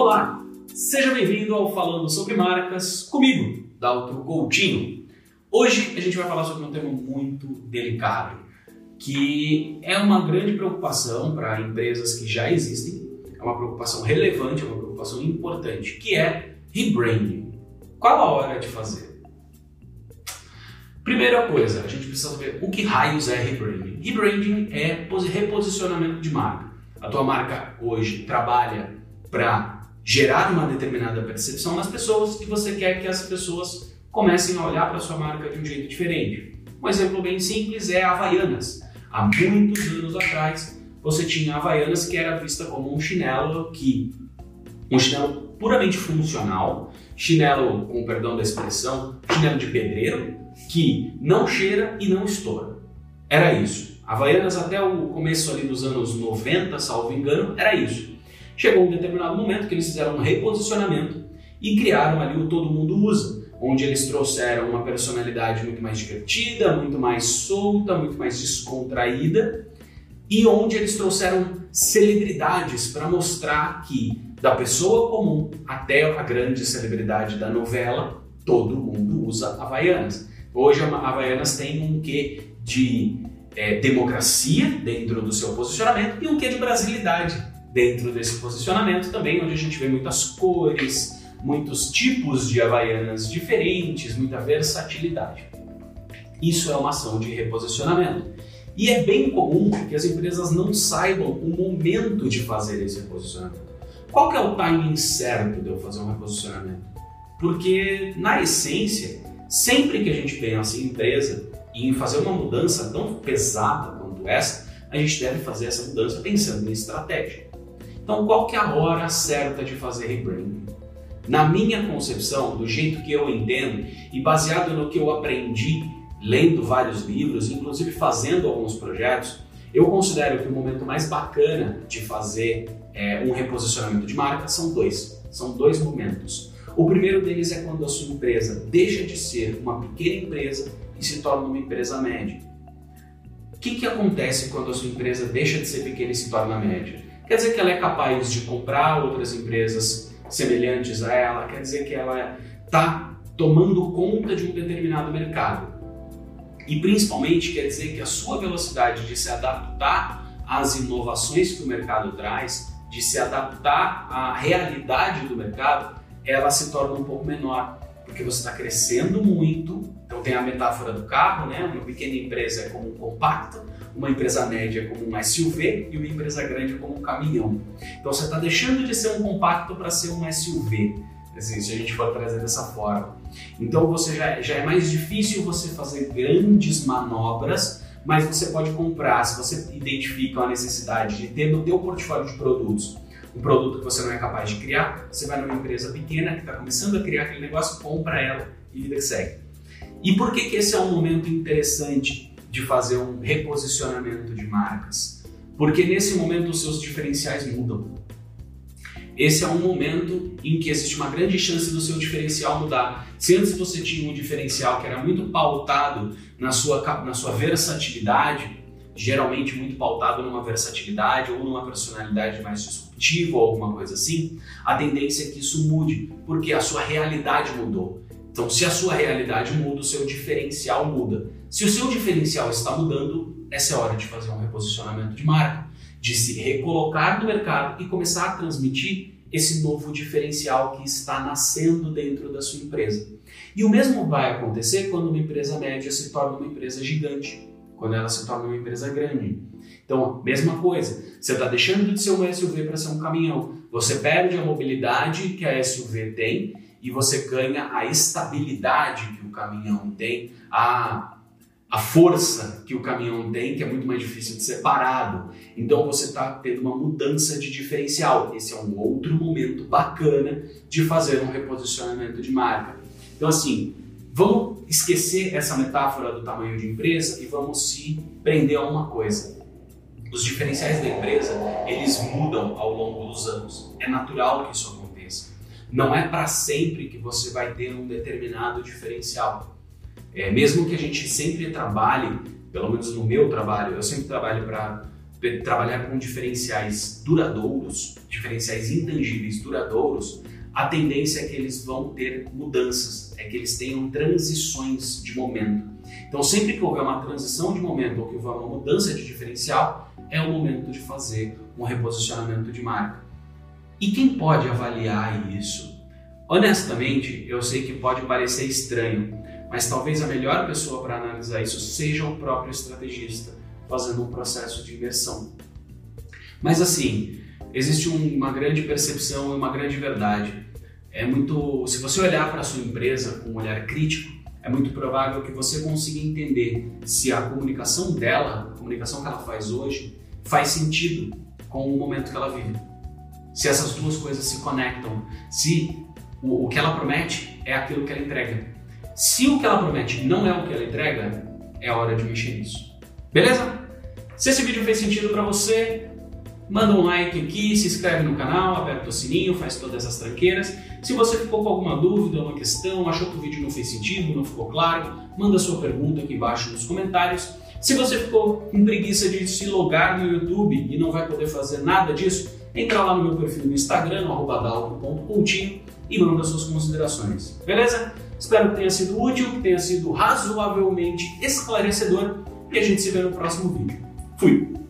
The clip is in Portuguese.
Olá, seja bem-vindo ao Falando sobre Marcas comigo, Daltro Coutinho. Hoje a gente vai falar sobre um tema muito delicado, que é uma grande preocupação para empresas que já existem, é uma preocupação relevante, é uma preocupação importante, que é rebranding. Qual a hora de fazer? Primeira coisa, a gente precisa saber o que raios é rebranding. Rebranding é reposicionamento de marca. A tua marca hoje trabalha para gerar uma determinada percepção nas pessoas e você quer que as pessoas comecem a olhar para sua marca de um jeito diferente. Um exemplo bem simples é a Havaianas. Há muitos anos atrás, você tinha Havaianas que era vista como um chinelo que um chinelo puramente funcional, chinelo, com perdão da expressão, chinelo de pedreiro, que não cheira e não estoura. Era isso. Havaianas até o começo ali dos anos 90, salvo engano, era isso. Chegou um determinado momento que eles fizeram um reposicionamento e criaram ali o Todo Mundo Usa, onde eles trouxeram uma personalidade muito mais divertida, muito mais solta, muito mais descontraída e onde eles trouxeram celebridades para mostrar que da pessoa comum até a grande celebridade da novela, todo mundo usa Havaianas. Hoje a Havaianas tem um quê de é, democracia dentro do seu posicionamento e um quê de brasilidade dentro desse posicionamento também, onde a gente vê muitas cores, muitos tipos de havaianas diferentes, muita versatilidade. Isso é uma ação de reposicionamento. E é bem comum que as empresas não saibam o momento de fazer esse reposicionamento. Qual é o timing certo de eu fazer um reposicionamento? Porque, na essência, sempre que a gente pensa em empresa e em fazer uma mudança tão pesada quanto essa, a gente deve fazer essa mudança pensando em estratégia. Então, qual que é a hora certa de fazer rebranding? Na minha concepção, do jeito que eu entendo e baseado no que eu aprendi lendo vários livros, inclusive fazendo alguns projetos, eu considero que o momento mais bacana de fazer é, um reposicionamento de marca são dois. São dois momentos. O primeiro deles é quando a sua empresa deixa de ser uma pequena empresa e se torna uma empresa média. O que, que acontece quando a sua empresa deixa de ser pequena e se torna média? Quer dizer que ela é capaz de comprar outras empresas semelhantes a ela, quer dizer que ela está tomando conta de um determinado mercado. E principalmente quer dizer que a sua velocidade de se adaptar às inovações que o mercado traz, de se adaptar à realidade do mercado, ela se torna um pouco menor, porque você está crescendo muito. Então tem a metáfora do carro, né? Uma pequena empresa é como um compacto, uma empresa média como um SUV e uma empresa grande como um caminhão. Então você está deixando de ser um compacto para ser um SUV, assim, se a gente for trazer dessa forma. Então você já, já é mais difícil você fazer grandes manobras, mas você pode comprar, se você identifica a necessidade de ter no teu portfólio de produtos um produto que você não é capaz de criar, você vai numa empresa pequena que está começando a criar aquele negócio, compra ela e vida segue. E por que, que esse é um momento interessante de fazer um reposicionamento de marcas, porque nesse momento os seus diferenciais mudam. Esse é um momento em que existe uma grande chance do seu diferencial mudar. Se antes você tinha um diferencial que era muito pautado na sua, na sua versatilidade, geralmente muito pautado numa versatilidade ou numa personalidade mais disruptiva ou alguma coisa assim, a tendência é que isso mude, porque a sua realidade mudou. Então, se a sua realidade muda, o seu diferencial muda. Se o seu diferencial está mudando, essa é a hora de fazer um reposicionamento de marca, de se recolocar no mercado e começar a transmitir esse novo diferencial que está nascendo dentro da sua empresa. E o mesmo vai acontecer quando uma empresa média se torna uma empresa gigante, quando ela se torna uma empresa grande. Então, mesma coisa, você está deixando de ser um SUV para ser um caminhão. Você perde a mobilidade que a SUV tem e você ganha a estabilidade que o caminhão tem, a, a força que o caminhão tem, que é muito mais difícil de ser parado. Então você está tendo uma mudança de diferencial. Esse é um outro momento bacana de fazer um reposicionamento de marca. Então, assim, vamos esquecer essa metáfora do tamanho de empresa e vamos se prender a uma coisa. Os diferenciais da empresa, eles mudam ao longo dos anos. É natural que isso. Não é para sempre que você vai ter um determinado diferencial. É, mesmo que a gente sempre trabalhe, pelo menos no meu trabalho, eu sempre trabalho para trabalhar com diferenciais duradouros, diferenciais intangíveis duradouros, a tendência é que eles vão ter mudanças, é que eles tenham transições de momento. Então, sempre que houver uma transição de momento ou que houver uma mudança de diferencial, é o momento de fazer um reposicionamento de marca. E quem pode avaliar isso? Honestamente, eu sei que pode parecer estranho, mas talvez a melhor pessoa para analisar isso seja o próprio estrategista, fazendo um processo de imersão. Mas assim, existe uma grande percepção e uma grande verdade. É muito, se você olhar para a sua empresa com um olhar crítico, é muito provável que você consiga entender se a comunicação dela, a comunicação que ela faz hoje, faz sentido com o momento que ela vive. Se essas duas coisas se conectam, se o, o que ela promete é aquilo que ela entrega. Se o que ela promete não é o que ela entrega, é hora de mexer nisso. Beleza? Se esse vídeo fez sentido para você, manda um like aqui, se inscreve no canal, aperta o sininho, faz todas essas tranqueiras. Se você ficou com alguma dúvida, uma questão, achou que o vídeo não fez sentido, não ficou claro, manda sua pergunta aqui embaixo nos comentários. Se você ficou com preguiça de se logar no YouTube e não vai poder fazer nada disso, entra lá no meu perfil no Instagram, dalco.coutinho e manda suas considerações. Beleza? Espero que tenha sido útil, que tenha sido razoavelmente esclarecedor e a gente se vê no próximo vídeo. Fui!